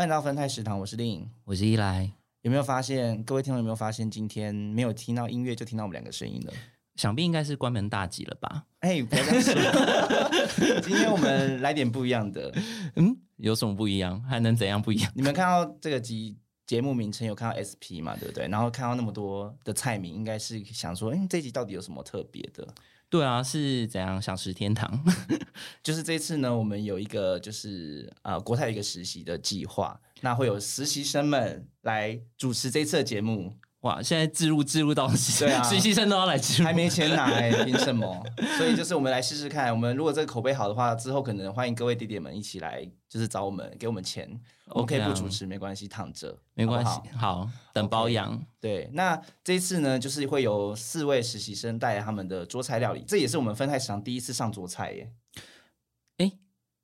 欢迎来到分泰食堂，我是令。我是依来，有没有发现，各位听众有没有发现，今天没有听到音乐，就听到我们两个声音了？想必应该是关门大吉了吧？哎，不要这样说。今天我们来点不一样的。嗯，有什么不一样？还能怎样不一样？你们看到这个集节目名称有看到 SP 嘛？对不对？然后看到那么多的菜名，应该是想说，哎，这集到底有什么特别的？对啊，是怎样想食天堂？就是这次呢，我们有一个就是呃国泰一个实习的计划，那会有实习生们来主持这次的节目。哇，现在置入置入到对啊。实习生都要来置入，还没钱拿、欸，凭什么？所以就是我们来试试看，我们如果这个口碑好的话，之后可能欢迎各位弟弟们一起来，就是找我们给我们钱我们可以 OK 啊不主持没关系，躺着没关系好等包养。对，那这一次呢，就是会有四位实习生带来他们的桌菜料理，这也是我们分泰食堂第一次上桌菜耶。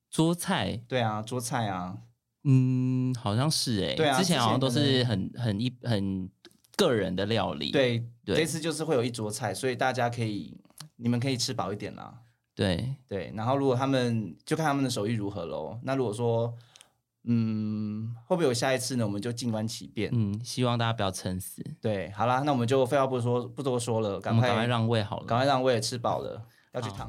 桌菜，对啊，桌菜啊，嗯，好像是哎、对啊之前好像都是很很一很个人的料理，对，对这次就是会有一桌菜，所以大家可以，你们可以吃饱一点啦。对，对，然后如果他们就看他们的手艺如何喽。那如果说，嗯，会不会有下一次呢？我们就静观其变。嗯，希望大家不要撑死，对，好啦，那我们就废话不说，不多说了，赶快赶快让位好了。赶快让位吃饱了，要去好躺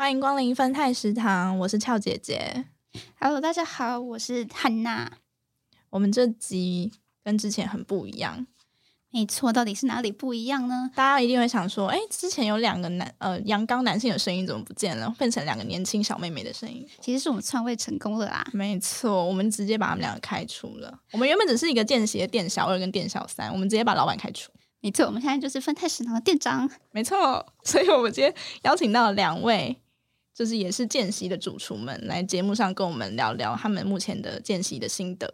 欢迎光临分泰食堂，我是俏姐姐。Hello，大家好，我是汉娜。我们这集跟之前很不一样，没错，到底是哪里不一样呢？大家一定会想说，哎，之前有两个男呃阳刚男性的声音怎么不见了，变成两个年轻小妹妹的声音？其实是我们篡位成功了啦。没错，我们直接把他们两个开除了。我们原本只是一个见习的店小二跟店小三，我们直接把老板开除。没错，我们现在就是分泰食堂的店长。没错，所以我们今天邀请到两位，就是也是见习的主厨们来节目上跟我们聊聊他们目前的见习的心得。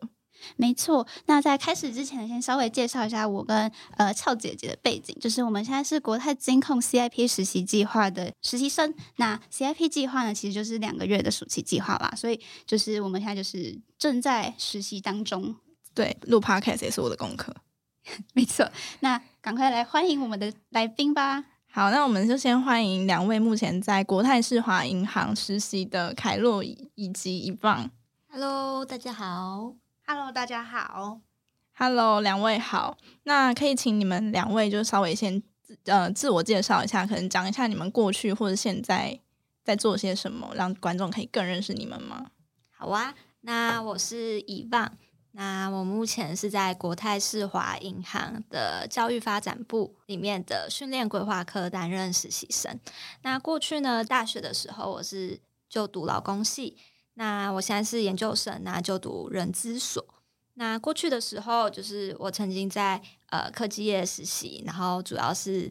没错，那在开始之前，先稍微介绍一下我跟呃俏姐姐的背景，就是我们现在是国泰金控 CIP 实习计划的实习生。那 CIP 计划呢，其实就是两个月的暑期计划啦，所以就是我们现在就是正在实习当中。对，录 podcast 也是我的功课。没错，那赶快来欢迎我们的来宾吧。好，那我们就先欢迎两位目前在国泰世华银行实习的凯洛以以及一棒。Hello，大家好。Hello，大家好。Hello，两位好。那可以请你们两位就稍微先自呃自我介绍一下，可能讲一下你们过去或者现在在做些什么，让观众可以更认识你们吗？好啊，那我是以望。那我目前是在国泰世华银行的教育发展部里面的训练规划科担任实习生。那过去呢，大学的时候我是就读劳工系，那我现在是研究生，那就读人资所。那过去的时候，就是我曾经在呃科技业实习，然后主要是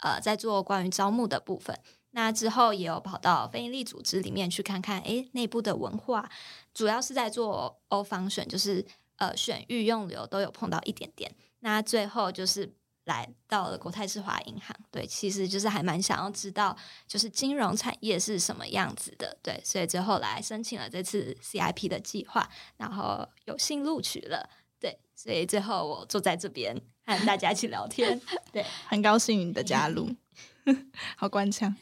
呃在做关于招募的部分。那之后也有跑到非营利组织里面去看看，诶，内部的文化，主要是在做 O 方选，就是呃选育用流都有碰到一点点。那最后就是来到了国泰世华银行，对，其实就是还蛮想要知道，就是金融产业是什么样子的，对，所以最后来申请了这次 CIP 的计划，然后有幸录取了，对，所以最后我坐在这边和大家一起聊天，对。很高兴你的加入，好官腔。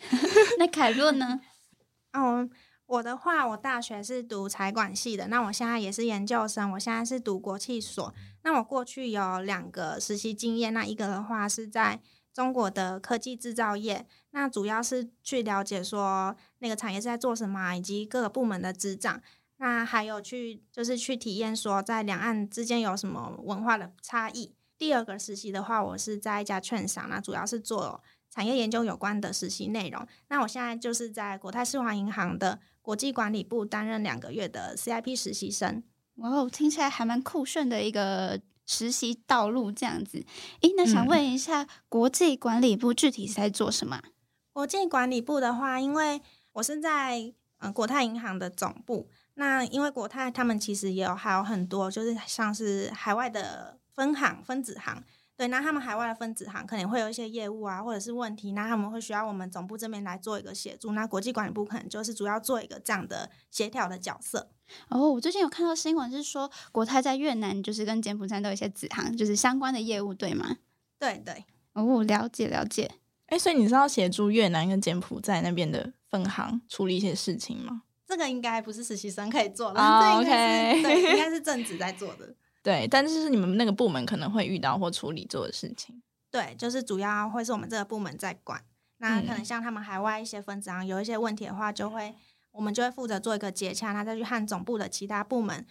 那凯洛呢？哦，我的话，我大学是读财管系的，那我现在也是研究生，我现在是读国际所。那我过去有两个实习经验，那一个的话是在中国的科技制造业，那主要是去了解说那个产业是在做什么，以及各个部门的执掌。那还有去就是去体验说在两岸之间有什么文化的差异。第二个实习的话，我是在一家券商，那主要是做产业研究有关的实习内容。那我现在就是在国泰世华银行的国际管理部担任两个月的 CIP 实习生。哇哦，听起来还蛮酷炫的一个实习道路这样子。诶，那想问一下，国际管理部具体是在做什么啊？国际管理部的话，因为我是在呃国泰银行的总部，那因为国泰他们其实也有还有很多，就是像是海外的分行、分子行，对，那他们海外的分子行可能会有一些业务啊，或者是问题，那他们会需要我们总部这边来做一个协助。那国际管理部可能就是主要做一个这样的协调的角色。哦，我最近有看到新闻是说，国泰在越南就是跟柬埔寨都有一些子行，就是相关的业务，对吗？对对，哦，了解了解。哎，所以你是要协助越南跟柬埔寨那边的分行处理一些事情吗？这个应该不是实习生可以做的，哦这应该是对，应该是正职在做的。对，但是是你们那个部门可能会遇到或处理做的事情。对，就是主要会是我们这个部门在管。那可能嗯像他们海外一些分子行有一些问题的话，就会我们就会负责做一个接洽，那再去和总部的其他部门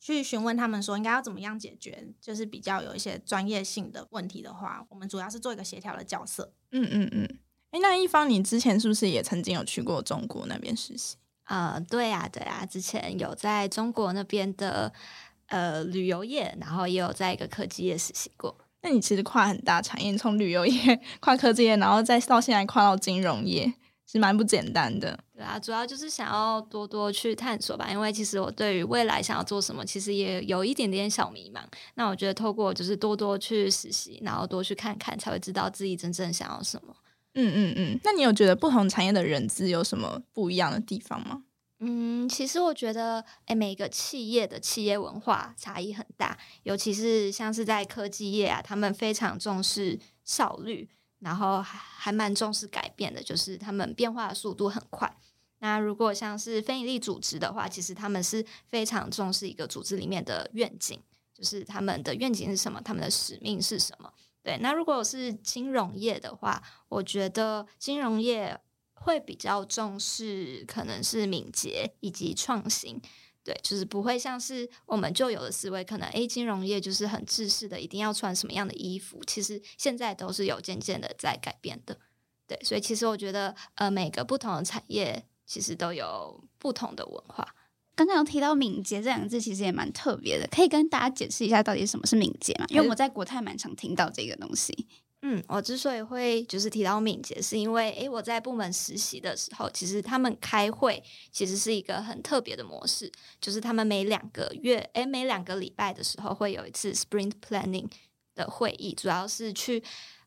去询问他们说应该要怎么样解决，就是比较有一些专业性的问题的话，我们主要是做一个协调的角色。嗯嗯嗯。哎，那一方，你之前是不是也曾经有去过中国那边实习？呃，对呀、对呀、之前有在中国那边的呃旅游业，然后也有在一个科技业实习过。那你其实跨很大产业，从旅游业 跨科技业，然后再到现在跨到金融业，是蛮不简单的。对啊，主要就是想要多多去探索吧，因为其实我对于未来想要做什么，其实也有一点点小迷茫。那我觉得透过就是多多去实习，然后多去看看，才会知道自己真正想要什么。嗯嗯嗯。那你有觉得不同产业的人资有什么不一样的地方吗？嗯，其实我觉得，哎，每个企业的企业文化差异很大，尤其是像是在科技业啊，他们非常重视效率，然后还还蛮重视改变的，就是他们变化的速度很快。那如果像是非营利组织的话，其实他们是非常重视一个组织里面的愿景，就是他们的愿景是什么，他们的使命是什么。对，那如果是金融业的话，我觉得金融业会比较重视可能是敏捷以及创新，对，就是不会像是我们旧有的思维，可能诶金融业就是很制式的，一定要穿什么样的衣服，其实现在都是有渐渐的在改变的，对，所以其实我觉得呃每个不同的产业其实都有不同的文化。刚刚有提到敏捷这两个字，其实也蛮特别的，可以跟大家解释一下到底什么是敏捷嘛？因为我在国泰蛮常听到这个东西。嗯，我之所以会就是提到敏捷，是因为诶，我在部门实习的时候，其实他们开会其实是一个很特别的模式，就是他们每两个月，诶，每两个礼拜的时候会有一次 sprint planning 的会议，主要是去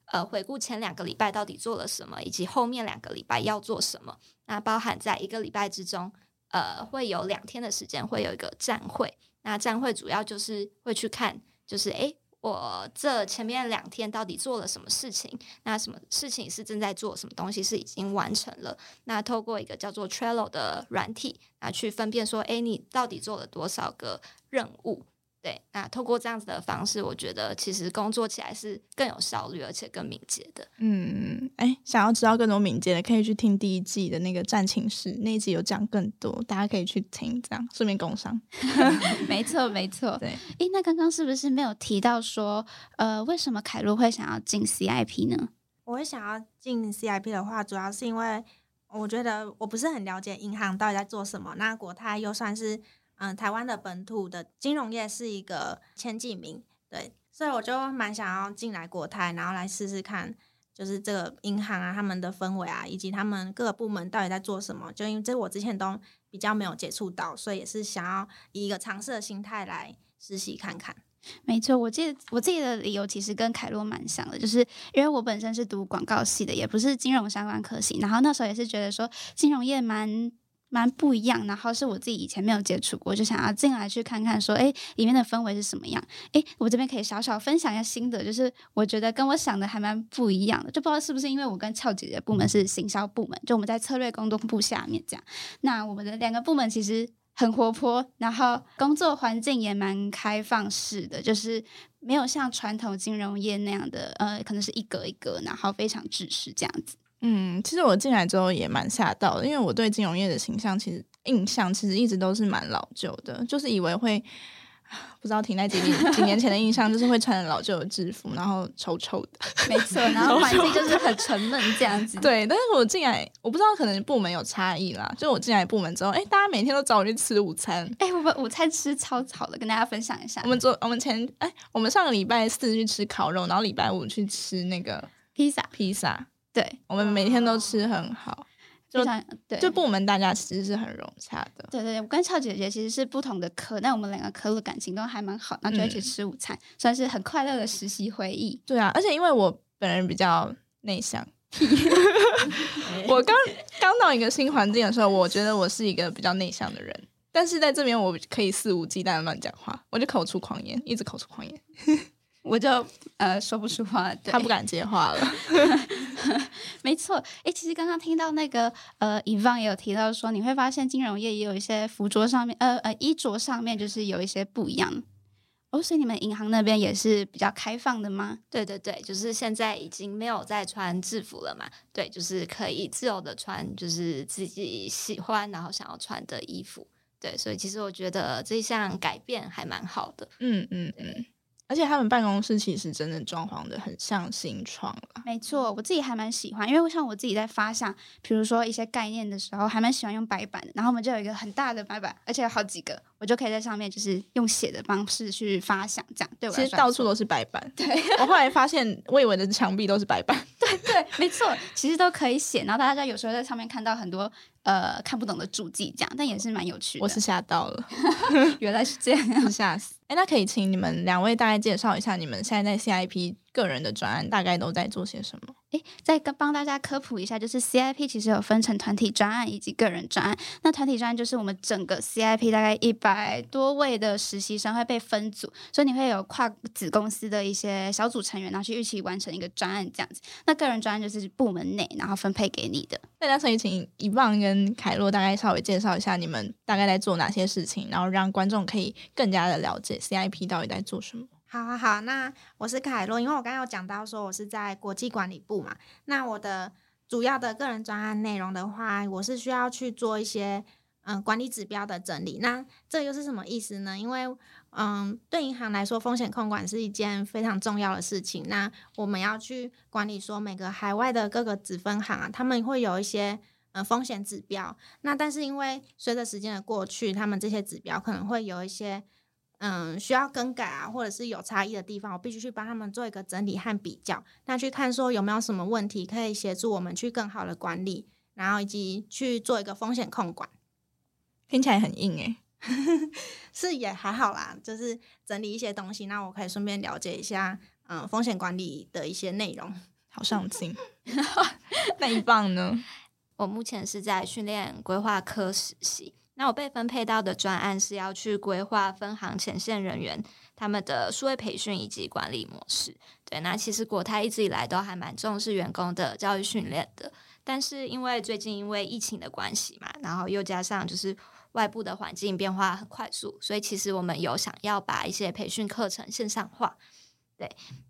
呃回顾前两个礼拜到底做了什么，以及后面两个礼拜要做什么。那包含在一个礼拜之中，呃，会有两天的时间会有一个站会，那站会主要就是会去看，就是诶。我这前面两天到底做了什么事情？那什么事情是正在做？什么东西是已经完成了？那透过一个叫做 Trello 的软体，那去分辨说，哎，你到底做了多少个任务？对，那透过这样子的方式，我觉得其实工作起来是更有效率，而且更敏捷的。嗯，哎，想要知道更多敏捷的，可以去听第一季的那个战情室那一集有讲更多，大家可以去听，这样顺便工商。没错，没错。对，诶，那刚刚是不是没有提到说，呃，为什么凯路会想要进 CIP 呢？我会想要进 CIP 的话，主要是因为我觉得我不是很了解银行到底在做什么。那国泰又算是嗯、台湾的本土的金融业是一个前几名，对，所以我就蛮想要进来国泰，然后来试试看，就是这个银行啊他们的氛围啊，以及他们各个部门到底在做什么。就因为这我之前都比较没有接触到，所以也是想要以一个尝试的心态来实习看看。没错，我记得我自己的理由其实跟凯洛蛮像的，就是因为我本身是读广告系的，也不是金融相关科系，然后那时候也是觉得说金融业蛮蛮不一样，然后是我自己以前没有接触过，就想要进来去看看说，哎，里面的氛围是什么样？哎，我这边可以小小分享一下心得，就是我觉得跟我想的还蛮不一样的，就不知道是不是因为我跟俏姐姐部门是行销部门，就我们在策略工作部下面这样，那我们的两个部门其实。很活泼，然后工作环境也蛮开放式的，就是没有像传统金融业那样的，呃，可能是一格一格，然后非常制式这样子。嗯，其实我进来之后也蛮吓到的，因为我对金融业的形象其实印象其实一直都是蛮老旧的，就是以为会不知道停在几年几年前的印象，就是会穿着老旧的制服，然后臭臭的。没错，然后环境就是很沉闷这样子。对，但是我进来，我不知道可能部门有差异啦。就我进来部门之后，哎，大家每天都找我去吃午餐。哎，我们午餐吃超好的，跟大家分享一下我。们昨我们前哎，我们上个礼拜四去吃烤肉，然后礼拜五去吃那个披萨，披萨。对，我们每天都吃很好。就对，就部门大家其实是很融洽的。对对对，我跟俏姐姐其实是不同的科，但我们两个科的感情都还蛮好，那就一起嗯吃午餐，算是很快乐的实习回忆。对啊，而且因为我本人比较内向，我刚刚到一个新环境的时候，我觉得我是一个比较内向的人，但是在这边我可以肆无忌惮的乱讲话，我就口出狂言，一直口出狂言，我就呃说不出话，对他不敢接话了。没错，诶，其实刚刚听到那个呃，以方也有提到说，你会发现金融业也有一些服装上面，呃呃，衣着上面就是有一些不一样。哦，所以你们银行那边也是比较开放的吗？对对对，就是现在已经没有再穿制服了嘛，对，就是可以自由的穿，就是自己喜欢然后想要穿的衣服，对，所以其实我觉得这项改变还蛮好的。嗯嗯嗯，而且他们办公室其实真的装潢的很像新创了。没错，我自己还蛮喜欢，因为像我自己在发想，比如说一些概念的时候，还蛮喜欢用白板的。然后我们就有一个很大的白板，而且有好几个，我就可以在上面就是用写的方式去发想，这样对我其实到处都是白板，对我后来发现，我以为的墙壁都是白板。对对，没错，其实都可以写。然后大家有时候在上面看到很多呃看不懂的注记，这样，但也是蛮有趣的。我是吓到了，原来是这样。吓死。哎，那可以请你们两位大概介绍一下你们现在在 CIP 个人的专案大概都在做些什么？哎，再跟帮大家科普一下，就是 CIP 其实有分成团体专案以及个人专案。那团体专案就是我们整个 CIP 大概一百多位的实习生会被分组，所以你会有跨子公司的一些小组成员，然后去一起完成一个专案这样子。那个人专案就是部门内然后分配给你的。大家所以请一棒跟凯洛大概稍微介绍一下你们大概在做哪些事情，然后让观众可以更加的了解 CIP 到底在做什么。好好，好，那我是凯洛，因为我刚刚有讲到说我是在国际管理部嘛，那我的主要的个人专案内容的话，我是需要去做一些嗯、管理指标的整理。那这又是什么意思呢？因为嗯，对银行来说，风险控管是一件非常重要的事情。那我们要去管理说每个海外的各个子分行啊，他们会有一些。呃，风险指标，那但是因为随着时间的过去，他们这些指标可能会有一些嗯，需要更改啊，或者是有差异的地方，我必须去帮他们做一个整理和比较，那去看说有没有什么问题可以协助我们去更好的管理，然后以及去做一个风险控管。听起来很硬 诶、是也还好啦，就是整理一些东西，那我可以顺便了解一下，嗯，风险管理的一些内容。好上进。那一棒呢？我目前是在训练规划科实习。那我被分配到的专案是要去规划分行前线人员他们的数位培训以及管理模式。对，那其实国泰一直以来都还蛮重视员工的教育训练的，但是因为最近因为疫情的关系嘛，然后又加上就是外部的环境变化很快速，所以其实我们有想要把一些培训课程线上化。对，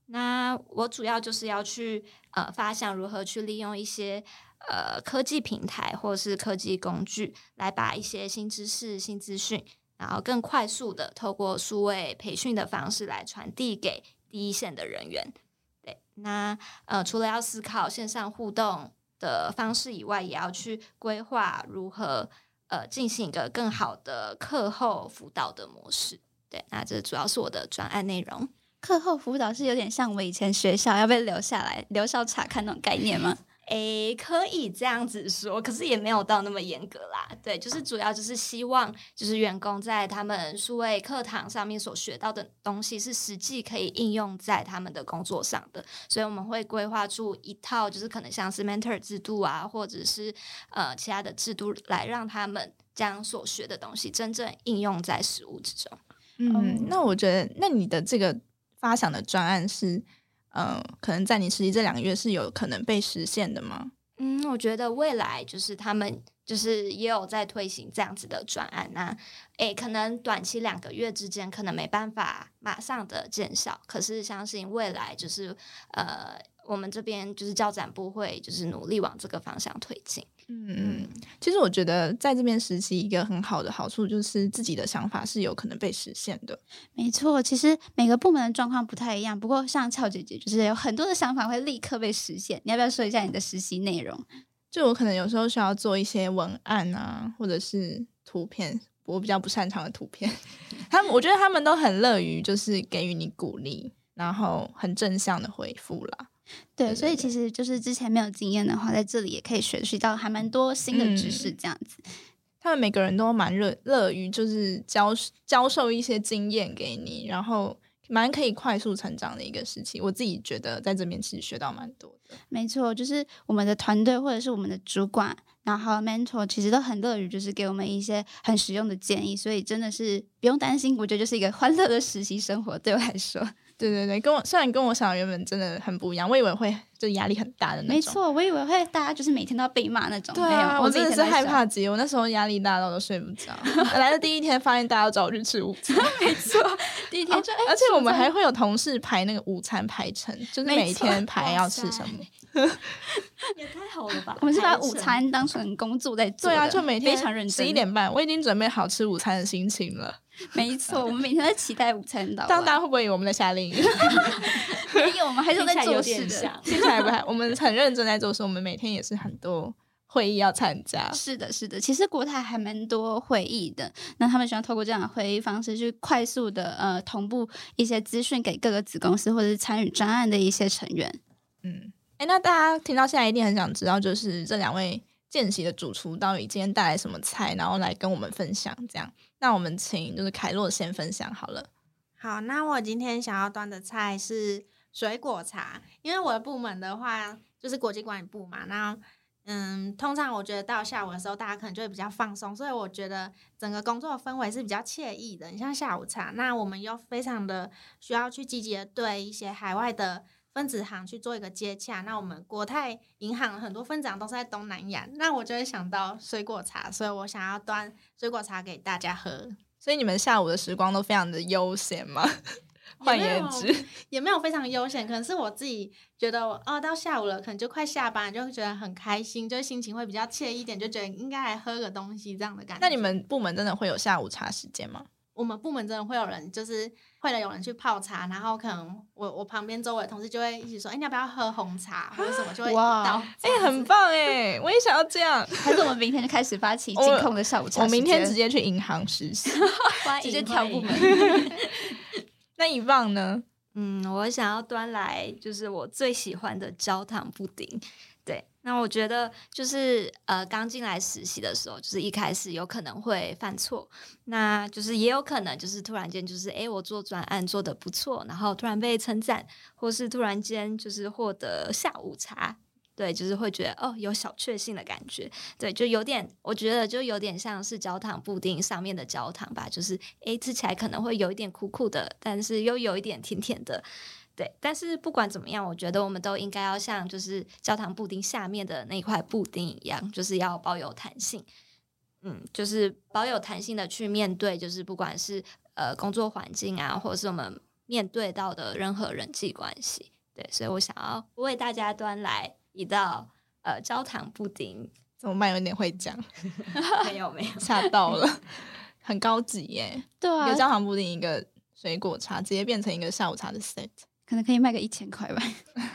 那我主要就是要去呃发想如何去利用一些呃科技平台或是科技工具，来把一些新知识、新资讯，然后更快速的透过数位培训的方式来传递给第一线的人员。对，那呃除了要思考线上互动的方式以外，也要去规划如何呃进行一个更好的课后辅导的模式。对，那这主要是我的专案内容。课后辅导是有点像我以前学校要被留下来留校查看那种概念吗？诶，可以这样子说，可是也没有到那么严格啦。对，就是主要就是希望，就是员工在他们数位课堂上面所学到的东西，是实际可以应用在他们的工作上的。所以我们会规划出一套，就是可能像是 mentor 制度啊，或者是呃其他的制度，来让他们将所学的东西真正应用在实务之中。嗯，那我觉得，那你的这个发想的专案是，呃，可能在你实习这两个月是有可能被实现的吗？嗯，我觉得未来就是他们就是也有在推行这样子的专案那诶，可能短期两个月之间可能没办法马上的见效，可是相信未来就是呃，我们这边就是教展部会就是努力往这个方向推进。嗯嗯，其实我觉得在这边实习一个很好的好处就是自己的想法是有可能被实现的。没错，其实每个部门的状况不太一样，不过像俏姐姐就是有很多的想法会立刻被实现。你要不要说一下你的实习内容？就我可能有时候需要做一些文案啊，或者是图片，我比较不擅长的图片。他们我觉得他们都很乐于就是给予你鼓励，然后很正向的回复啦。对，所以其实就是之前没有经验的话，在这里也可以学习到还蛮多新的知识，这样子。他们每个人都蛮热乐于就是教教授一些经验给你，然后蛮可以快速成长的一个时期。我自己觉得在这边其实学到蛮多的。没错，就是我们的团队或者是我们的主管，然后 mentor 其实都很乐于就是给我们一些很实用的建议，所以真的是不用担心，我觉得就是一个欢乐的实习生活对我来说。对对对，跟我虽然跟我想的原本真的很不一样，我以为会就压力很大的那种。没错，我以为会大家就是每天都要被骂那种。对啊，我真的是害怕极，极，我那时候压力大到都睡不着。来的第一天发现大家找我去吃午餐，没错，第一天就，而且我们还会有同事排那个午餐排程，就是每天排要吃什么。也太好了吧！我们是把午餐当成工作在做。对啊，就每天非常认真。十一点半，我已经准备好吃午餐的心情了。没错，我们每天在期待午餐到。当大家会不会以为我们在夏令营？没有，我们还是在做事的。听起来不太，我们很认真在做事。我们每天也是很多会议要参加。是的，是的。其实国台还蛮多会议的，那他们喜欢透过这样的会议方式去快速的呃同步一些资讯给各个子公司或者是参与专案的一些成员。嗯，哎，那大家听到现在一定很想知道，就是这两位见习的主厨到底今天带来什么菜，然后来跟我们分享这样。那我们请就是凯洛先分享好了。好，那我今天想要端的菜是水果茶，因为我的部门的话就是国际管理部嘛。那嗯，通常我觉得到下午的时候，大家可能就会比较放松，所以我觉得整个工作氛围是比较惬意的。你像下午茶，那我们又非常的需要去积极的对一些海外的。分子行去做一个接洽，那我们国泰银行很多分行都是在东南亚，那我就会想到水果茶，所以我想要端水果茶给大家喝。所以你们下午的时光都非常的悠闲吗？换言之，也没有非常悠闲，可能是我自己觉得哦，到下午了，可能就快下班，就会觉得很开心，就心情会比较惬意一点，就觉得应该来喝个东西这样的感觉。那你们部门真的会有下午茶时间吗？我们部门真的会有人，就是会有人去泡茶，然后可能我我旁边周围的同事就会一起说：“哎，你要不要喝红茶或者什么？”就会哇，哎，很棒哎，我也想要这样。还是我们明天就开始发起金控的下午茶？我明天直接去银行实习，直接跳部门。那一棒呢？嗯，我想要端来就是我最喜欢的焦糖布丁。那我觉得就是呃，刚进来实习的时候，就是一开始有可能会犯错，那就是也有可能就是突然间就是哎，我做专案做的不错，然后突然被称赞，或是突然间就是获得下午茶，对，就是会觉得哦，有小确幸的感觉，对，就有点，我觉得就有点像是焦糖布丁上面的焦糖吧，就是哎，吃起来可能会有一点苦苦的，但是又有一点甜甜的。对，但是不管怎么样，我觉得我们都应该要像就是焦糖布丁下面的那块布丁一样，就是要保有弹性。嗯，就是保有弹性的去面对，就是不管是呃工作环境啊，或者是我们面对到的任何人际关系。对，所以我想要为大家端来一道呃焦糖布丁。怎么办？有点会讲？没有没有，吓到了，很高级耶。对啊，一个焦糖布丁，一个水果茶，直接变成一个下午茶的 set。可能可以卖个一千块吧，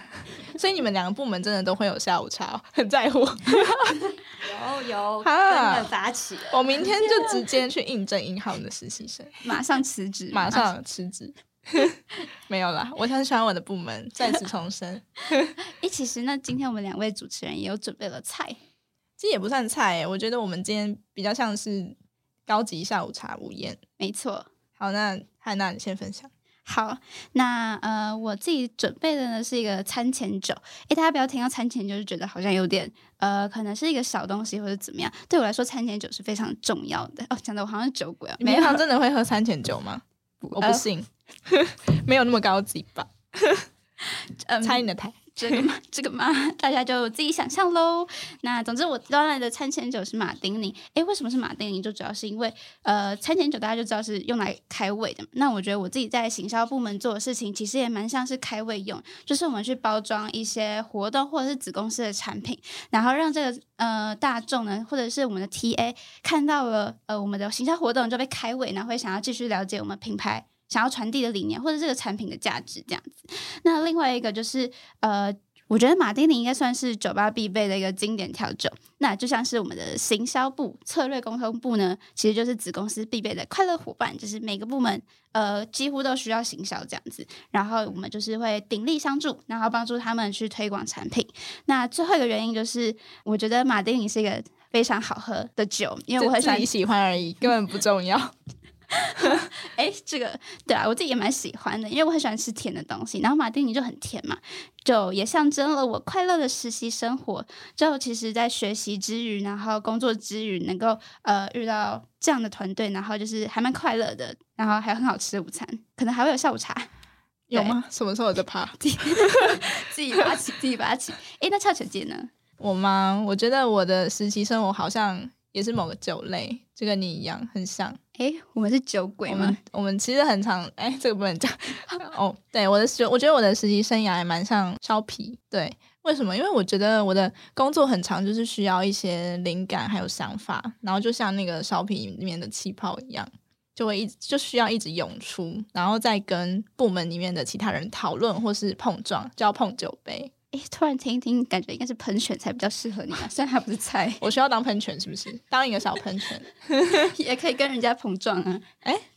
所以你们两个部门真的都会有下午茶，很在乎。有有，真发起。我明天就直接去应征银行的实习生，马上辞职，马上辞职。没有啦，我很喜欢我的部门，再次重申。哎，其实那今天我们两位主持人也有准备了菜，其实也不算菜诶，我觉得我们今天比较像是高级下午茶午宴。没错。好，那汉娜你先分享。好，那呃，我自己准备的呢是一个餐前酒。诶，大家不要听到餐前酒就觉得好像有点呃，可能是一个小东西或者怎么样。对我来说，餐前酒是非常重要的。哦，讲的我好像酒鬼啊！平常真的会喝餐前酒吗？我不信，没有那么高级吧？猜你的台。这个嘛，这个嘛，大家就自己想象喽。那总之，我端来的餐前酒是马丁尼。诶，为什么是马丁尼？就主要是因为，呃，餐前酒大家就知道是用来开胃的。那我觉得我自己在行销部门做的事情，其实也蛮像是开胃用，就是我们去包装一些活动或者是子公司的产品，然后让这个呃大众呢，或者是我们的 TA 看到了呃我们的行销活动就被开胃，然后会想要继续了解我们品牌。想要传递的理念，或者这个产品的价值这样子。那另外一个就是，呃，我觉得马丁尼应该算是酒吧必备的一个经典调酒。那就像是我们的行销部、策略沟通部呢，其实就是子公司必备的快乐伙伴，就是每个部门呃几乎都需要行销这样子。然后我们就是会鼎力相助，然后帮助他们去推广产品。那最后一个原因就是，我觉得马丁尼是一个非常好喝的酒，因为我很喜欢喜欢而已，根本不重要。哎，这个对啊，我自己也蛮喜欢的，因为我很喜欢吃甜的东西。然后马丁尼就很甜嘛，就也象征了我快乐的实习生活。就其实，在学习之余，然后工作之余，能够呃遇到这样的团队，然后就是还蛮快乐的，然后还有很好吃的午餐，可能还会有下午茶。有吗？什么时候有在爬？自己 拔起，自己拔起。哎，那俏姐姐呢？我吗？我觉得我的实习生活好像也是某个酒类，就跟你一样，很像。哎，我们是酒鬼吗我们？我们其实很常，哎，这个不能讲。哦，对，我的实，我觉得我的实习生涯还蛮像烧皮。对，为什么？因为我觉得我的工作很长，就是需要一些灵感还有想法，然后就像那个烧皮里面的气泡一样，就会一直就需要一直涌出，然后再跟部门里面的其他人讨论或是碰撞，就要碰酒杯。哎，突然听一听，感觉应该是喷泉才比较适合你啊，虽然它不是菜，我需要当喷泉是不是？当一个小喷泉。也可以跟人家碰撞啊。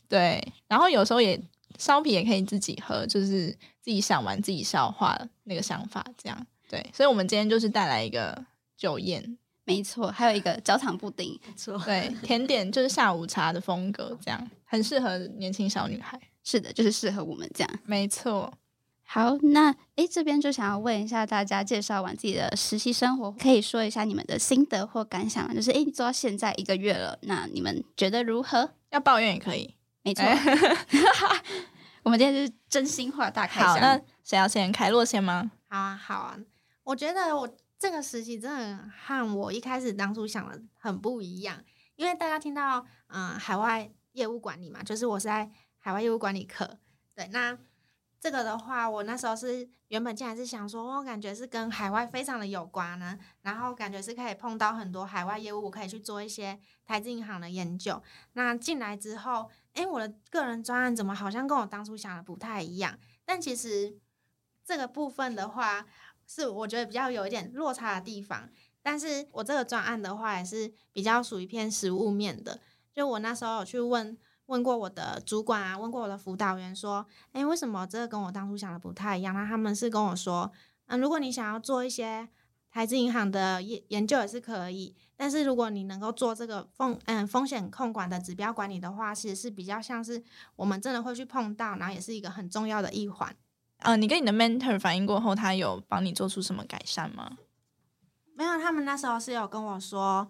对，然后有时候也烧啤也可以自己喝，就是自己想玩自己消化那个想法，这样对。所以我们今天就是带来一个酒宴，没错，还有一个焦糖布丁，没错，对，甜点就是下午茶的风格，这样很适合年轻小女孩。是的，就是适合我们这样。没错，好，那诶这边就想要问一下大家，介绍完自己的实习生活，可以说一下你们的心得或感想吗？就是诶，你做到现在一个月了，那你们觉得如何？要抱怨也可以。没错，我们今天就是真心话大开好，箱。那谁要先？开洛先吗？好啊，好啊，我觉得我这个实习真的和我一开始当初想的很不一样，因为大家听到嗯、呃海外业务管理嘛，就是我是在海外业务管理课，对，那这个的话，我那时候是原本进来是想说，我感觉是跟海外非常的有关呢，然后感觉是可以碰到很多海外业务，我可以去做一些台资银行的研究。那进来之后，诶，我的个人专案怎么好像跟我当初想的不太一样？但其实这个部分的话，是我觉得比较有一点落差的地方。但是我这个专案的话，也是比较属于偏实务面的。就我那时候有去问问过我的主管啊，问过我的辅导员说，诶，为什么这个跟我当初想的不太一样？那他们是跟我说，嗯，如果你想要做一些台资银行的研研究也是可以，但是如果你能够做这个风嗯风险控管的指标管理的话，其实是比较像是我们真的会去碰到，然后也是一个很重要的一环。呃，你跟你的 mentor 反映过后，他有帮你做出什么改善吗？没有，他们那时候是有跟我说，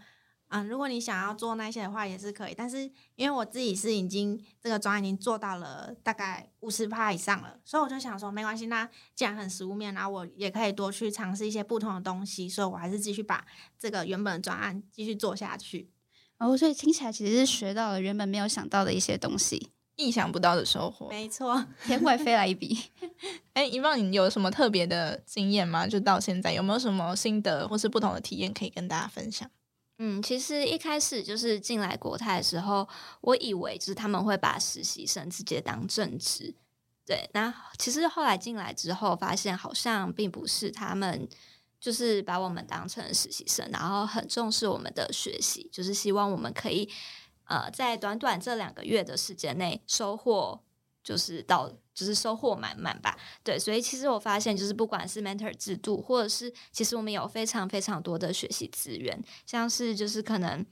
嗯，如果你想要做那些的话也是可以，但是因为我自己是已经这个专案已经做到了大概五十趴以上了，所以我就想说没关系，那既然很实物面，然后我也可以多去尝试一些不同的东西，所以我还是继续把这个原本的专案继续做下去。哦，所以听起来其实是学到了原本没有想到的一些东西，意想不到的收获。没错，天外飞来一笔。哎，遗忘你有什么特别的经验吗？就到现在有没有什么心得或是不同的体验可以跟大家分享？嗯，其实一开始就是进来国泰的时候，我以为就是他们会把实习生直接当正职，对。那其实后来进来之后，发现好像并不是他们，就是把我们当成实习生，然后很重视我们的学习，就是希望我们可以呃在短短这两个月的时间内收获，就是到就是收获满满吧。对，所以其实我发现，就是不管是 mentor 制度，或者是其实我们有非常非常多的学习资源，像是就是可能。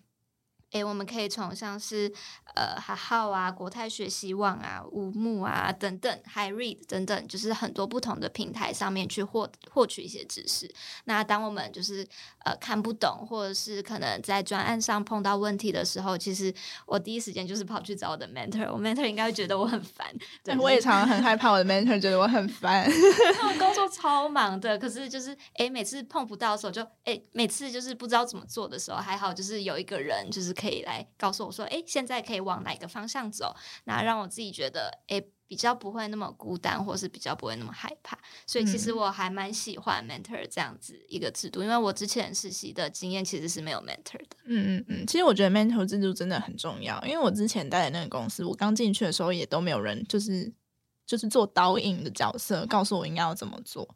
诶，我们可以从像是呃哈浩啊、国泰学习网啊、五木啊等等，Hi Read 等等，就是很多不同的平台上面去获获取一些知识。那当我们就是呃看不懂，或者是可能在专案上碰到问题的时候，其实我第一时间就是跑去找我的 mentor，我 mentor 应该会觉得我很烦，对，我也常常很害怕我的 mentor 觉得我很烦。他们工作超忙的，可是就是诶，每次碰不到的时候就诶，每次就是不知道怎么做的时候，还好就是有一个人就是可以来告诉我说，诶，现在可以往哪个方向走，那让我自己觉得诶比较不会那么孤单，或是比较不会那么害怕。所以其实嗯我还蛮喜欢 mentor 这样子一个制度，因为我之前实习的经验其实是没有 mentor 的。嗯嗯嗯，其实我觉得 mentor 制度真的很重要，因为我之前待的那个公司，我刚进去的时候也都没有人就是就是做导引的角色，告诉我应该要怎么做。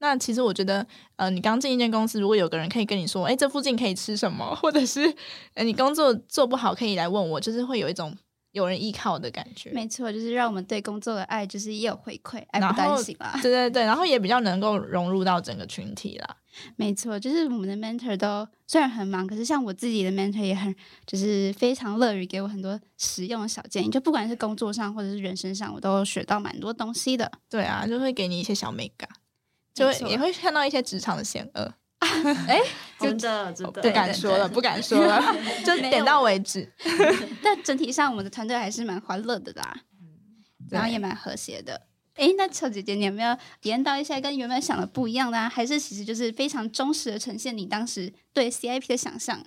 那其实我觉得，呃，你刚进一间公司，如果有个人可以跟你说，哎，这附近可以吃什么，或者是，呃，你工作做不好可以来问我，就是会有一种有人依靠的感觉。没错，就是让我们对工作的爱，就是也有回馈，爱然不担心啦。对对对，然后也比较能够融入到整个群体啦。没错，就是我们的 mentor 都虽然很忙，可是像我自己的 mentor 也很，就是非常乐于给我很多实用的小建议，就不管是工作上或者是人生上，我都学到蛮多东西的。对啊，就会给你一些小美感，就会也会看到一些职场的险恶。哎，真的真的不敢说了，不敢说了，就点到为止。但整体上我们的团队还是蛮欢乐的啦，然后也蛮和谐的。诶，那俏姐姐，你有没有体验到一些跟原本想的不一样的啊？还是其实就是非常忠实的呈现你当时对 CIP 的想象？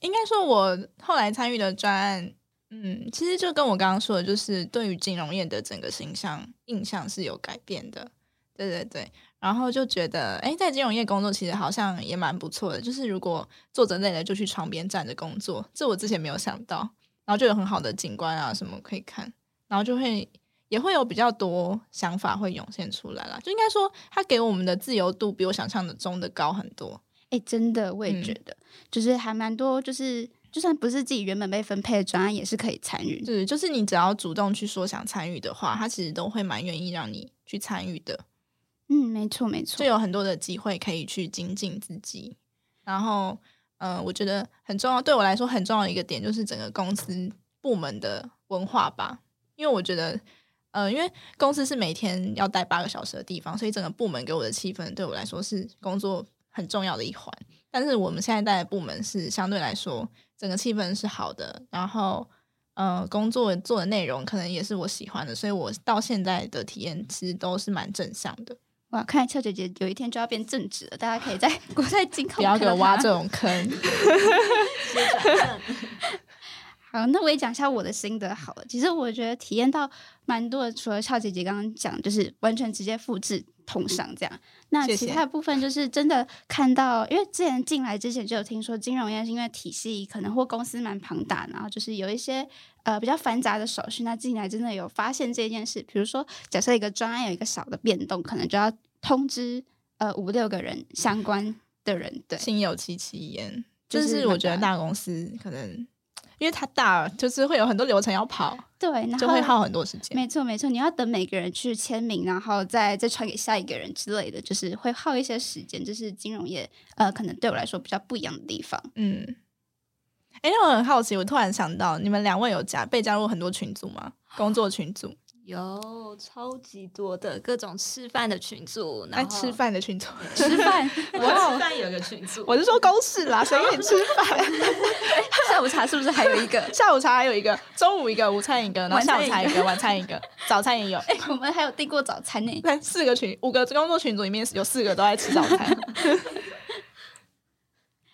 应该说，我后来参与的专案，嗯，其实就跟我刚刚说的，就是对于金融业的整个形象印象是有改变的。对对对，然后就觉得，哎，在金融业工作其实好像也蛮不错的。就是如果坐着累了，就去床边站着工作，这我之前没有想到。然后就有很好的景观啊什么可以看，然后就会也会有比较多想法会涌现出来啦。就应该说，它给我们的自由度比我想象的中的高很多。哎，真的，我也嗯觉得，就是还蛮多，就是就算不是自己原本被分配的专案，也是可以参与。对，就是你只要主动去说想参与的话，他其实都会蛮愿意让你去参与的，嗯，没错，没错就。有很多的机会可以去精进自己。然后，嗯、我觉得很重要，对我来说很重要的一个点就是整个公司部门的文化吧，因为我觉得。呃，因为公司是每天要待八个小时的地方，所以整个部门给我的气氛对我来说是工作很重要的一环。但是我们现在待的部门是相对来说整个气氛是好的，然后呃，工作做的内容可能也是我喜欢的，所以我到现在的体验其实都是蛮正向的。哇，看来俏姐姐有一天就要变正直了，大家可以在 国泰金控不要给我挖这种坑。好，那我也讲一下我的心得好了。其实我觉得体验到蛮多的，除了俏姐姐刚刚讲，就是完全直接复制同上这样。那其他的部分就是真的看到，因为之前进来之前就有听说金融业是因为体系可能或公司蛮庞大，然后就是有一些呃比较繁杂的手续。那进来真的有发现这件事，比如说假设一个专案有一个小的变动，可能就要通知呃五六个人相关的人，对，心有戚戚焉，就就是是我觉得大公司可能因为它大，就是会有很多流程要跑，对，然后就会耗很多时间。没错，没错，你要等每个人去签名，然后再再传给下一个人之类的，就是会耗一些时间。这是金融业呃，可能对我来说比较不一样的地方。嗯，哎，那我很好奇，我突然想到，你们两位有加被加入很多群组吗？工作群组，有超级多的各种吃饭的群组，然后爱吃饭的群组。吃饭，我哇吃，饭有个群组，我是说公事啦，谁跟你吃饭？下午茶是不是还有一个？下午茶还有一个，中午一个，午餐一个，然后晚餐一个下午茶一个，晚餐一个，早餐也有。哎、我们还有订过早餐呢。对，四个群，五个工作群组里面有四个都在吃早餐。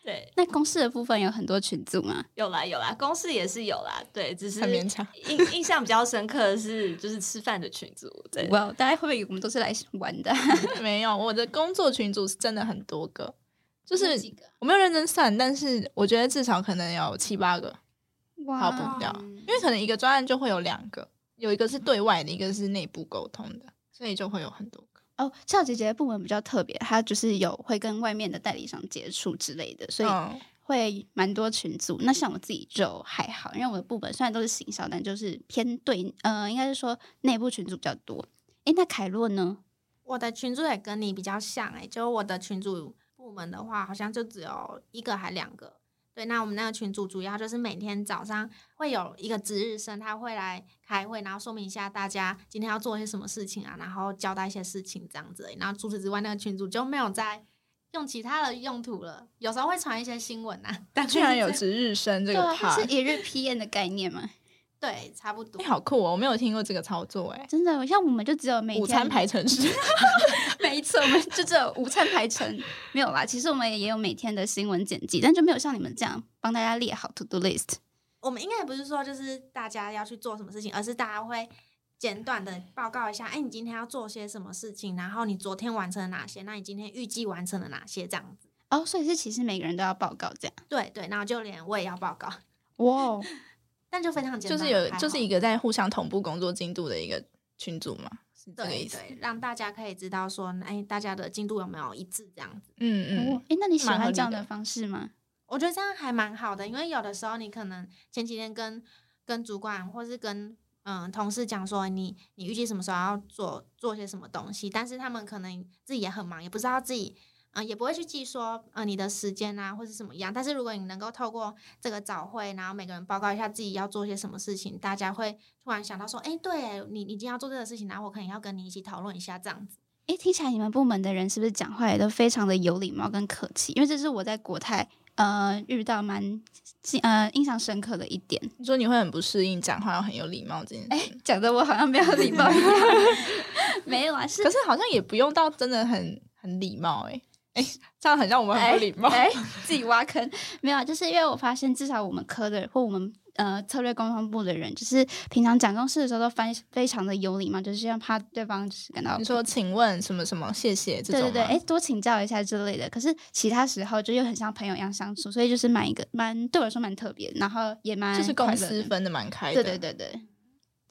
对，那公司的部分有很多群组吗？有啦有啦，公司也是有啦，对，只是很勉强印印象比较深刻的是，就是吃饭的群组，对，哇，大家会不会以为我们都是来玩的？没有，我的工作群组是真的很多个，就是？我没有认真算，但是我觉得至少可能有七八个，哇跑不掉，因为可能一个专案就会有两个，有一个是对外的，一个是内部沟通的，所以就会有很多个。哦，俏姐姐的部门比较特别，她就是有会跟外面的代理商接触之类的，所以嗯会蛮多群组。那像我自己就还好，因为我的部门虽然都是行销，但就是偏对，呃，应该是说内部群组比较多。诶，那凯洛呢？我的群组也跟你比较像哎、就我的群组部门的话，好像就只有一个还两个。对，那我们那个群组主要就是每天早上会有一个值日生，他会来开会，然后说明一下大家今天要做些什么事情啊，然后交代一些事情这样子。然后除此之外，那个群组就没有再用其他的用途了。有时候会传一些新闻啊，但居然有值日生这个对啊，它 part，是一日 PM 的概念嘛？对，差不多。哎、好酷哦！我没有听过这个操作、哎，真的，像我们就只有每天午餐排程式，没错，我们就只有午餐排程没有啦。其实我们也有每天的新闻剪辑，但就没有像你们这样帮大家列好 to do list。我们应该也不是说就是大家要去做什么事情，而是大家会简短的报告一下，哎，你今天要做些什么事情，然后你昨天完成了哪些，那你今天预计完成了哪些，这样子。哦，所以是其实每个人都要报告这样。对对，然后就连我也要报告，哇，但就非常简单，就是有就是一个在互相同步工作进度的一个群组嘛。是这个意思。对对，让大家可以知道说，哎，大家的进度有没有一致这样子。嗯嗯，，哦哎，那你喜欢这样的方式吗？我觉得这样还蛮好的，因为有的时候你可能前几天跟跟主管或是跟嗯同事讲说你你预计什么时候要做做些什么东西，但是他们可能自己也很忙，也不知道自己嗯、呃也不会去记说呃你的时间啊或是什么样。但是如果你能够透过这个早会，然后每个人报告一下自己要做些什么事情，大家会突然想到说，哎，对你你今天要做这个事情，然后我可能要跟你一起讨论一下这样子。诶，听起来你们部门的人是不是讲话也都非常的有礼貌跟客气？因为这是我在国泰呃遇到蛮记呃印象深刻的一点。你说你会很不适应讲话要很有礼貌这件哎事，，讲的我好像没有礼貌一样，没有啊，是可是好像也不用到真的很很礼貌哎、哎、这样很像我们很不礼貌。哎，自己挖坑。没有啊，就是因为我发现，至少我们科的或我们呃策略沟通部的人，就是平常讲公事的时候都非非常的有礼貌，就是要怕对方就是感到你说请问什么什么谢谢这种对对对，吗哎，多请教一下之类的。可是其他时候就又很像朋友一样相处，所以就是蛮一个蛮对我来说蛮特别，然后也蛮就是公司分的蛮开的。对对对对，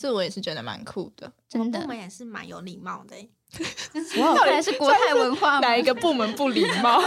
这我也是觉得蛮酷的。真的我。们也是蛮有礼貌的、欸。哇，看来是国泰文化哪一个部门不礼貌？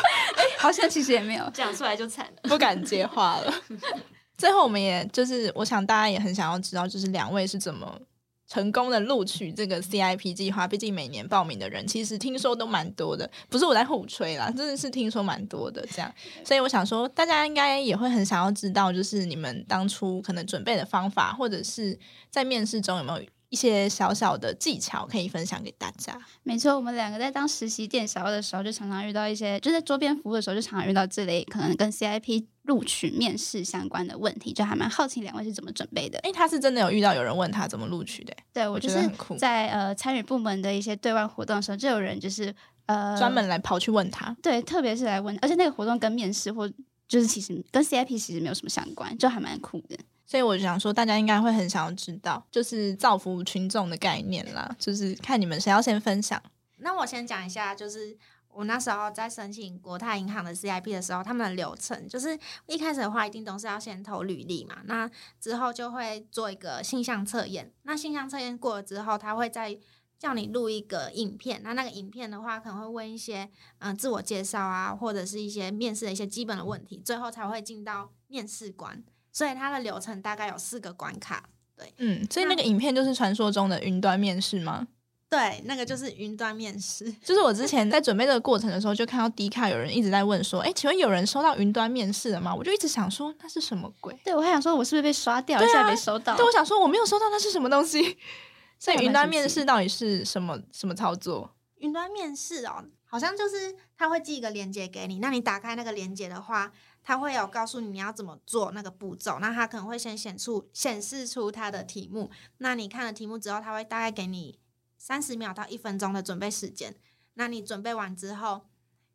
好像其实也没有。讲出来就惨了。不敢接话了。最后，我们也就是，我想大家也很想要知道，就是两位是怎么成功的录取这个 CIP 计划。毕竟每年报名的人，其实听说都蛮多的，不是我在胡吹啦，真的是听说蛮多的这样。所以我想说，大家应该也会很想要知道，就是你们当初可能准备的方法，或者是在面试中有没有一些小小的技巧可以分享给大家。没错，我们两个在当实习店小二的时候，就常常遇到一些，就在桌边服务的时候，就常常遇到这类可能跟 CIP 录取面试相关的问题，就还蛮好奇两位是怎么准备的。诶，他是真的有遇到有人问他怎么录取的、对我我就是很酷在呃参与部门的一些对外活动的时候，就有人就是呃专门来跑去问他。对，特别是来问，而且那个活动跟面试或就是其实跟 CIP 其实没有什么相关，就还蛮酷的。所以我就想说，大家应该会很想要知道，就是造福群众的概念啦。就是看你们谁要先分享。那我先讲一下，就是我那时候在申请国泰银行的 CIP 的时候，他们的流程就是一开始的话，一定都是要先投履历嘛，那之后就会做一个性向测验。那性向测验过了之后，他会再叫你录一个影片。那那个影片的话，可能会问一些嗯、自我介绍啊，或者是一些面试的一些基本的问题，最后才会进到面试官。所以它的流程大概有四个关卡。对嗯，所以那个影片就是传说中的云端面试吗？对，那个就是云端面试。就是我之前在准备这个过程的时候，就看到 D 卡有人一直在问说：“哎，请问有人收到云端面试了吗？”我就一直想说那是什么鬼？对我还想说，我是不是被刷掉，对啊现在没收到？对，我想说我没有收到，那是什么东西？所以云端面试到底是什么什么操作？云端面试哦，好像就是他会寄一个链接给你，那你打开那个链接的话，他会有告诉你你要怎么做那个步骤。那他可能会先显出显示出他的题目，那你看了题目之后，他会大概给你三十秒到一分钟的准备时间。那你准备完之后，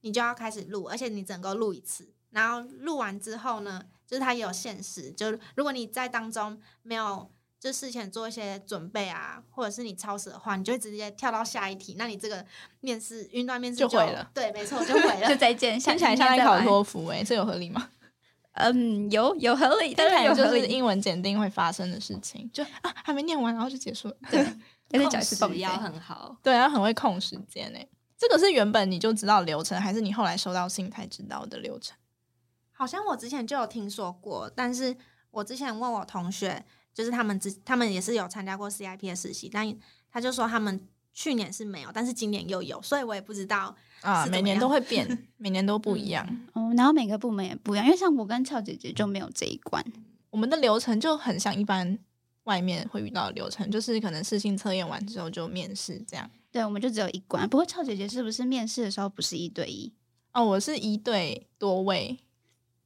你就要开始录，而且你整个录一次。然后录完之后呢，就是它有限时，就是如果你在当中没有就事前做一些准备啊，或者是你超时的话，你就会直接跳到下一题，那你这个面试云端面试就毁了。对，没错，就毁 了就。再见，下听起来像在考托福，哎，这有合理吗？嗯，有有合理，听当然有合理。英文检定会发生的事情，就啊还没念完，然后就结束了。要再讲一次报名控时要很好，对，啊很会控时间诶。这个是原本你就知道流程，还是你后来收到信才知道的流程？好像我之前就有听说过，但是我之前问我同学，就是他们之他们也是有参加过 CIP 的实习，但他就说他们去年是没有，但是今年又有，所以我也不知道。啊，每年都会 变，每年都不一样。哦，然后每个部门也不一样，因为像我跟俏姐姐就没有这一关。我们的流程就很像一般外面会遇到的流程，就是可能试性测验完之后就面试这样。对，我们就只有一关。不过俏姐姐是不是面试的时候不是一对一？哦，我是一对多位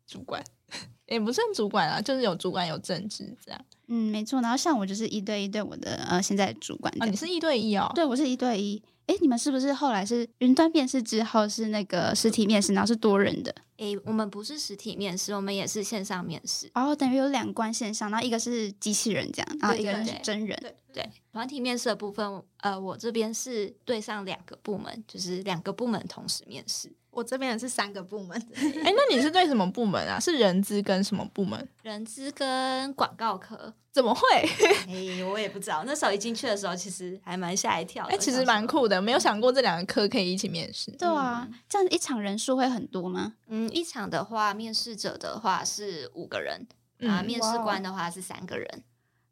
主管，也不算主管啊，就是有主管有政治这样。嗯，没错。然后像我就是一对一对我的呃现在主管这啊，你是一对一哦？对，我是一对一。哎，你们是不是后来是云端面试之后是那个实体面试，然后是多人的？诶，我们不是实体面试，我们也是线上面试。然后等于有两关线上，然后一个是机器人这样，然后一个人是对真人。对对，团体面试的部分，呃，我这边是对上两个部门，就是两个部门同时面试。我这边也是三个部门，哎，那你是对什么部门啊？是人资跟什么部门？人资跟广告科。怎么会？哎，我也不知道。那时候一进去的时候，其实还蛮吓一跳的。哎，其实蛮酷的，没有想过这两个科可以一起面试。对啊，这样一场人数会很多吗？嗯，一场的话，面试者的话是五个人，啊，面试官的话是三个人。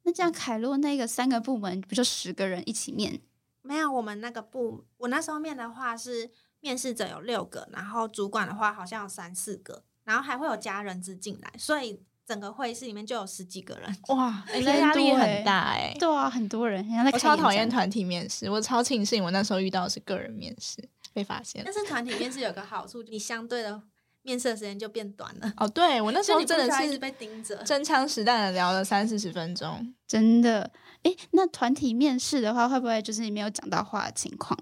那这样凯洛那个三个部门不就十个人一起面？没有，我们那个部，我那时候面的话是面试者有六个，然后主管的话好像有三四个，然后还会有加人资进来，所以。整个会议室里面就有十几个人，哇，那压力很大哎。对啊，很多人。我超讨厌团体面试，我超庆幸我那时候遇到的是个人面试，被发现。但是团体面试有个好处，你相对的面试的时间就变短了。哦，对我那时候真的是被盯着，真枪实弹的聊了三四十分钟，真的。哎，那团体面试的话，会不会就是你没有讲到话的情况？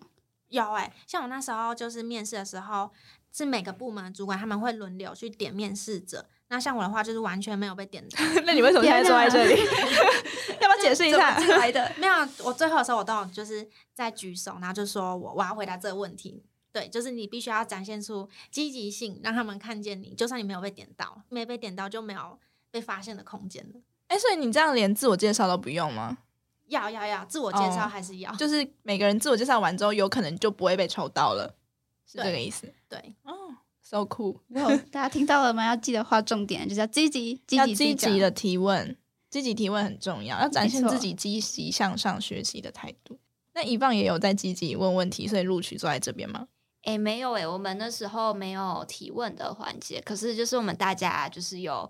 有哎，像我那时候就是面试的时候，是每个部门主管他们会轮流去点面试者。那像我的话，就是完全没有被点到。那你为什么现在坐在这里？要不要解释一下？来的没有，我最后的时候我都有就是在举手，然后就说我我要回答这个问题。对，就是你必须要展现出积极性，让他们看见你。就算你没有被点到，没被点到就没有被发现的空间了。哎，所以你这样连自我介绍都不用吗？要要要，自我介绍还是要？就是每个人自我介绍完之后，有可能就不会被抽到了，是这个意思？对，哦。，so cool！，大家听到了吗？要记得画重点，就是要积极、积极、积极的提问，积极提问很重要，要展现自己积极向上学习的态度。那以棒也有在积极问问题，所以录取坐在这边吗？哎，没有哎，我们那时候没有提问的环节，可是就是我们大家就是有，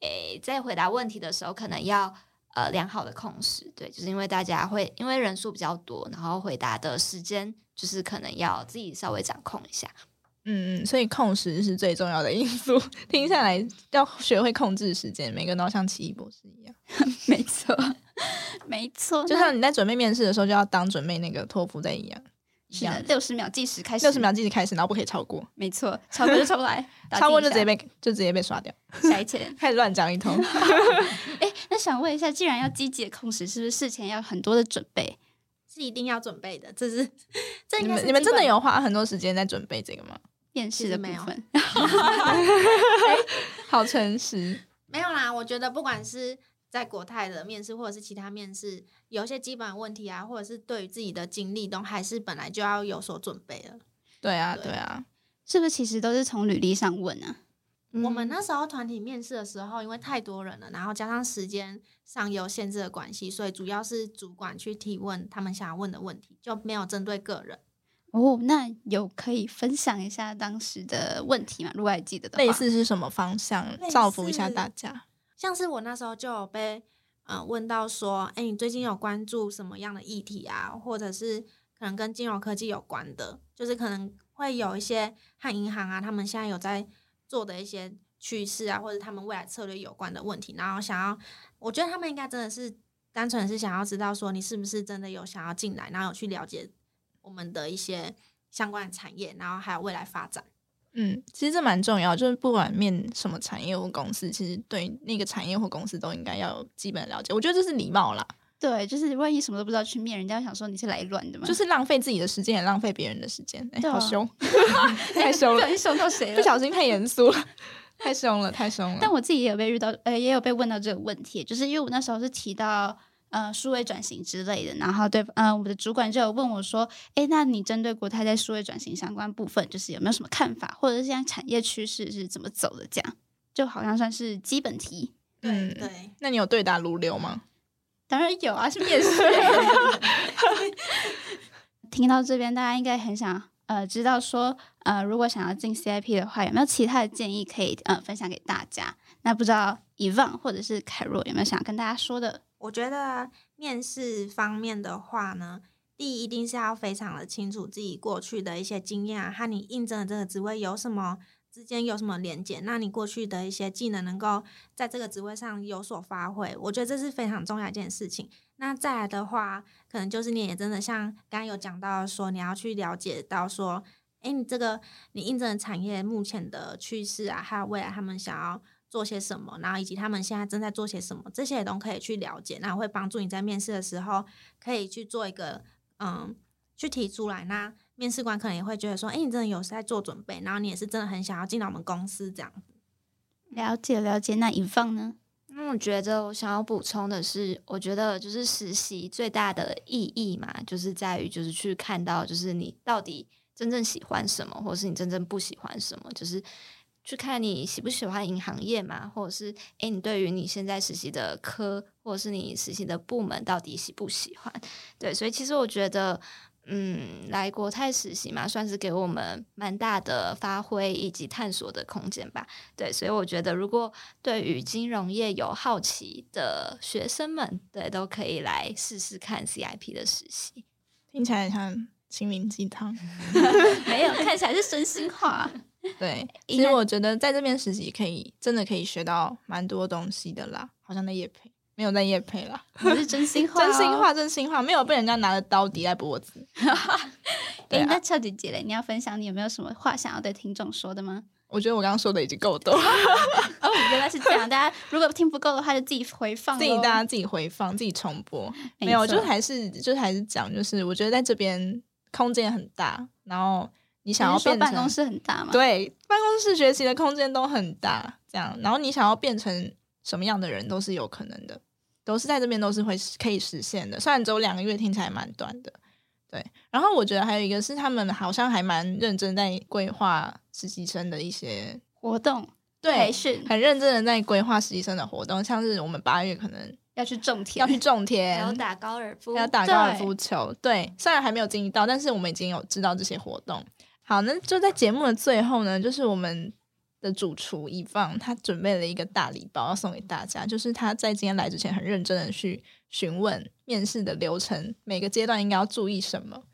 哎，在回答问题的时候，可能要呃良好的控时，对，就是因为大家会因为人数比较多，然后回答的时间就是可能要自己稍微掌控一下。嗯嗯，所以控时是最重要的因素。听下来要学会控制时间，每个人都像奇异博士一样。没错，没错，就像你在准备面试的时候，就要当准备那个托福在一样。是的，六十秒计时开始，六十秒计时开始，然后不可以超过。没错，超过就超不来，超过就直接被就直接被刷掉。下一切 开始乱讲一通。哎，那想问一下，既然要积极的控时，是不是事前要很多的准备？是一定要准备的。这是这你们你们真的有花很多时间在准备这个吗？面试的部分，好诚实。没有啦，我觉得不管是在国泰的面试，或者是其他面试，有一些基本问题啊，或者是对于自己的经历，都还是本来就要有所准备了。对啊，对啊，是不是其实都是从履历上问啊？我们那时候团体面试的时候，因为太多人了，然后加上时间上有限制的关系，所以主要是主管去提问他们想要问的问题，就没有针对个人。哦，那有可以分享一下当时的问题吗？如果还记得的话，类似是什么方向？造福一下大家。像是我那时候就有被嗯问到说，哎，你最近有关注什么样的议题啊？或者是可能跟金融科技有关的，就是可能会有一些和银行啊，他们现在有在做的一些趋势啊，或者他们未来策略有关的问题。然后想要，我觉得他们应该真的是单纯是想要知道说，你是不是真的有想要进来，然后有去了解。我们的一些相关的产业，然后还有未来发展。嗯，其实这蛮重要，就是不管面什么产业或公司，其实对那个产业或公司都应该要有基本的了解。我觉得这是礼貌啦。对，就是万一什么都不知道去面，人家想说你是来乱的嘛，就是浪费自己的时间，也浪费别人的时间。哎，好凶，太凶了，凶到谁了？不小心太严肃了，太凶了，太凶了。但我自己也有被遇到，呃，也有被问到这个问题，就是因为我那时候是提到。呃，数位转型之类的，然后对，嗯，我们的主管就有问我说，哎，那你针对国泰在数位转型相关部分，就是有没有什么看法，或者是现在产业趋势是怎么走的？这样就好像算是基本题。对对，那你有对答如流吗？当然有啊，是面试。听到这边，大家应该很想呃知道说，呃，如果想要进 CIP 的话，有没有其他的建议可以呃分享给大家？那不知道 Evan 或者是凯若有没有想跟大家说的？我觉得面试方面的话呢，第一一定是要非常的清楚自己过去的一些经验啊，和你应征的这个职位有什么之间有什么连接，那你过去的一些技能能够在这个职位上有所发挥，我觉得这是非常重要一件事情。那再来的话，可能就是你也真的像刚刚有讲到说，你要去了解到说，哎，你这个你应征的产业目前的趋势啊，还有未来他们想要。做些什么，然后以及他们现在正在做些什么，这些也都可以去了解，那会帮助你在面试的时候可以去做一个嗯，去提出来。那面试官可能也会觉得说，哎、你真的有在做准备，然后你也是真的很想要进到我们公司这样子。了解了解。那以放呢？那我觉得我想要补充的是，我觉得就是实习最大的意义嘛，就是在于就是去看到就是你到底真正喜欢什么，或者是你真正不喜欢什么，就是去看你喜不喜欢银行业嘛，或者是诶，你对于你现在实习的科，或者是你实习的部门到底喜不喜欢？对，所以其实我觉得。嗯，来国泰实习嘛，算是给我们蛮大的发挥以及探索的空间吧。对，所以我觉得，如果对于金融业有好奇的学生们，对，都可以来试试看 CIP 的实习。听起来很像心灵鸡汤。没有，看起来是真心话。对，其实我觉得在这边实习可以真的可以学到蛮多东西的啦，好像在夜配，没有在夜配啦，我是真心话、哦真心。话，真心话，没有被人家拿着刀抵在脖子。对哎、啊那俏姐姐嘞，你要分享你有没有什么话想要对听众说的吗？我觉得我刚刚说的已经够多，哦，原来是这样。大家如果听不够的话，就自己回放自己大家自己回放，自己重播。没没有，就还是就是还是讲，就是我觉得在这边空间很大，然后你想要变成办公室很大吗？，对，办公室学习的空间都很大，这样，然后你想要变成什么样的人都是有可能的，都是在这边都是会可以实现的。虽然只有两个月，听起来蛮短的，对。然后我觉得还有一个是他们好像还蛮认真在规划实习生的一些，活动对培，训很认真的在规划实习生的活动，像是我们八月可能要去种田，要去种还田有。打高尔夫，还要打高尔夫球，对，虽然还没有经历到，但是我们已经有知道这些活动。好，那就在节目的最后呢，就是我们的主厨以放他准备了一个大礼包要送给大家，就是他在今天来之前很认真的去询问面试的流程，每个阶段应该要注意什么。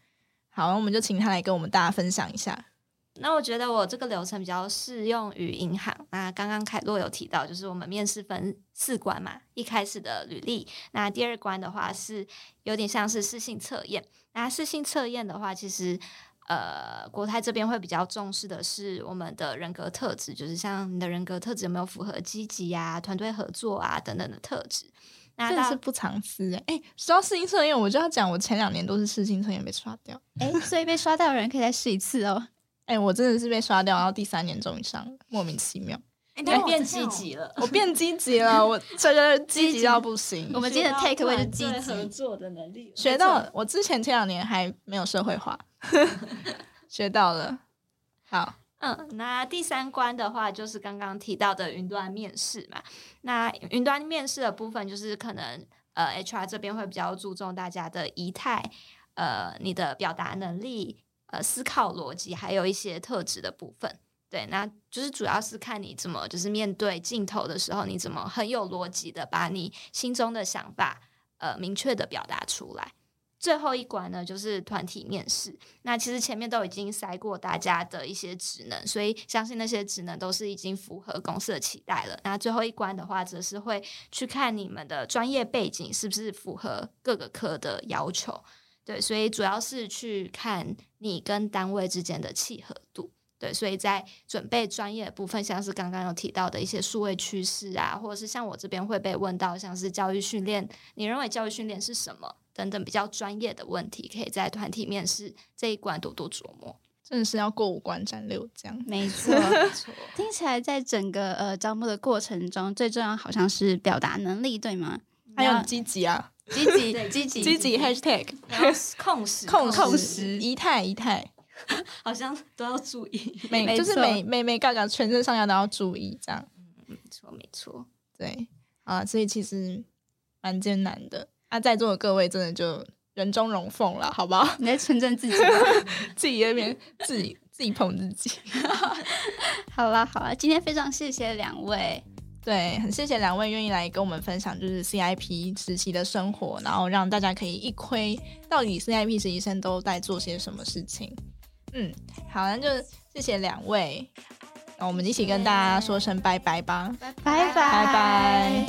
好，我们就请他来跟我们大家分享一下。那我觉得我这个流程比较适用于银行。那刚刚凯洛有提到，就是我们面试分四关嘛，一开始的履历，那第二关的话是有点像是试性测验。那试性测验的话，其实呃，国泰这边会比较重视的是我们的人格特质，就是像你的人格特质有没有符合积极啊、团队合作啊等等的特质。真的是不藏私哎、欸！说到试性测验，我就要讲，我前两年都是试性测验被刷掉。哎、所以被刷掉的人可以再试一次哦。哎、我真的是被刷掉，然后第三年终于上了，莫名其妙。哎、你变积极了。我变积极了，我 这个积极到不行。我们今天的 take away 就积极合极，作的能力，学到，我之前前两年还没有社会化，学到了。好，嗯，那第三关的话，就是刚刚提到的云端面试嘛。那云端面试的部分，就是可能呃，HR 这边会比较注重大家的仪态，呃，你的表达能力，呃，思考逻辑，还有一些特质的部分。对，那就是主要是看你怎么，就是面对镜头的时候，你怎么很有逻辑的把你心中的想法，呃，明确的表达出来。最后一关呢，就是团体面试。那其实前面都已经筛过大家的一些职能，所以相信那些职能都是已经符合公司的期待了。那最后一关的话，则是会去看你们的专业背景是不是符合各个科的要求。对，所以主要是去看你跟单位之间的契合度。对，所以在准备专业的部分，像是刚刚有提到的一些数位趋势啊，或者是像我这边会被问到，像是教育训练，你认为教育训练是什么等等比较专业的问题，可以在团体面试这一关多多琢磨。真的是要过五关斩六将。没 错。没错，听起来在整个呃招募的过程中，最重要好像是表达能力，对吗？还有要积极啊，积极 对积极积极 hashtag 控时控控时时仪态仪态，好像都要注意。每就是每每每嘎嘎全身上下都要注意，这样没错，没错。对啊，所以其实蛮艰难的。啊，在座的各位真的就人中龙凤了，好不好？你在称赞自己吗？自己那边自己自己捧自己。好啦好啦，今天非常谢谢两位，对，很谢谢两位愿意来跟我们分享，就是 CIP 实习的生活，然后让大家可以一窥到底 CIP 实习生都在做些什么事情。嗯，好，那就谢谢两位，那我们一起跟大家说声拜拜吧。拜拜拜拜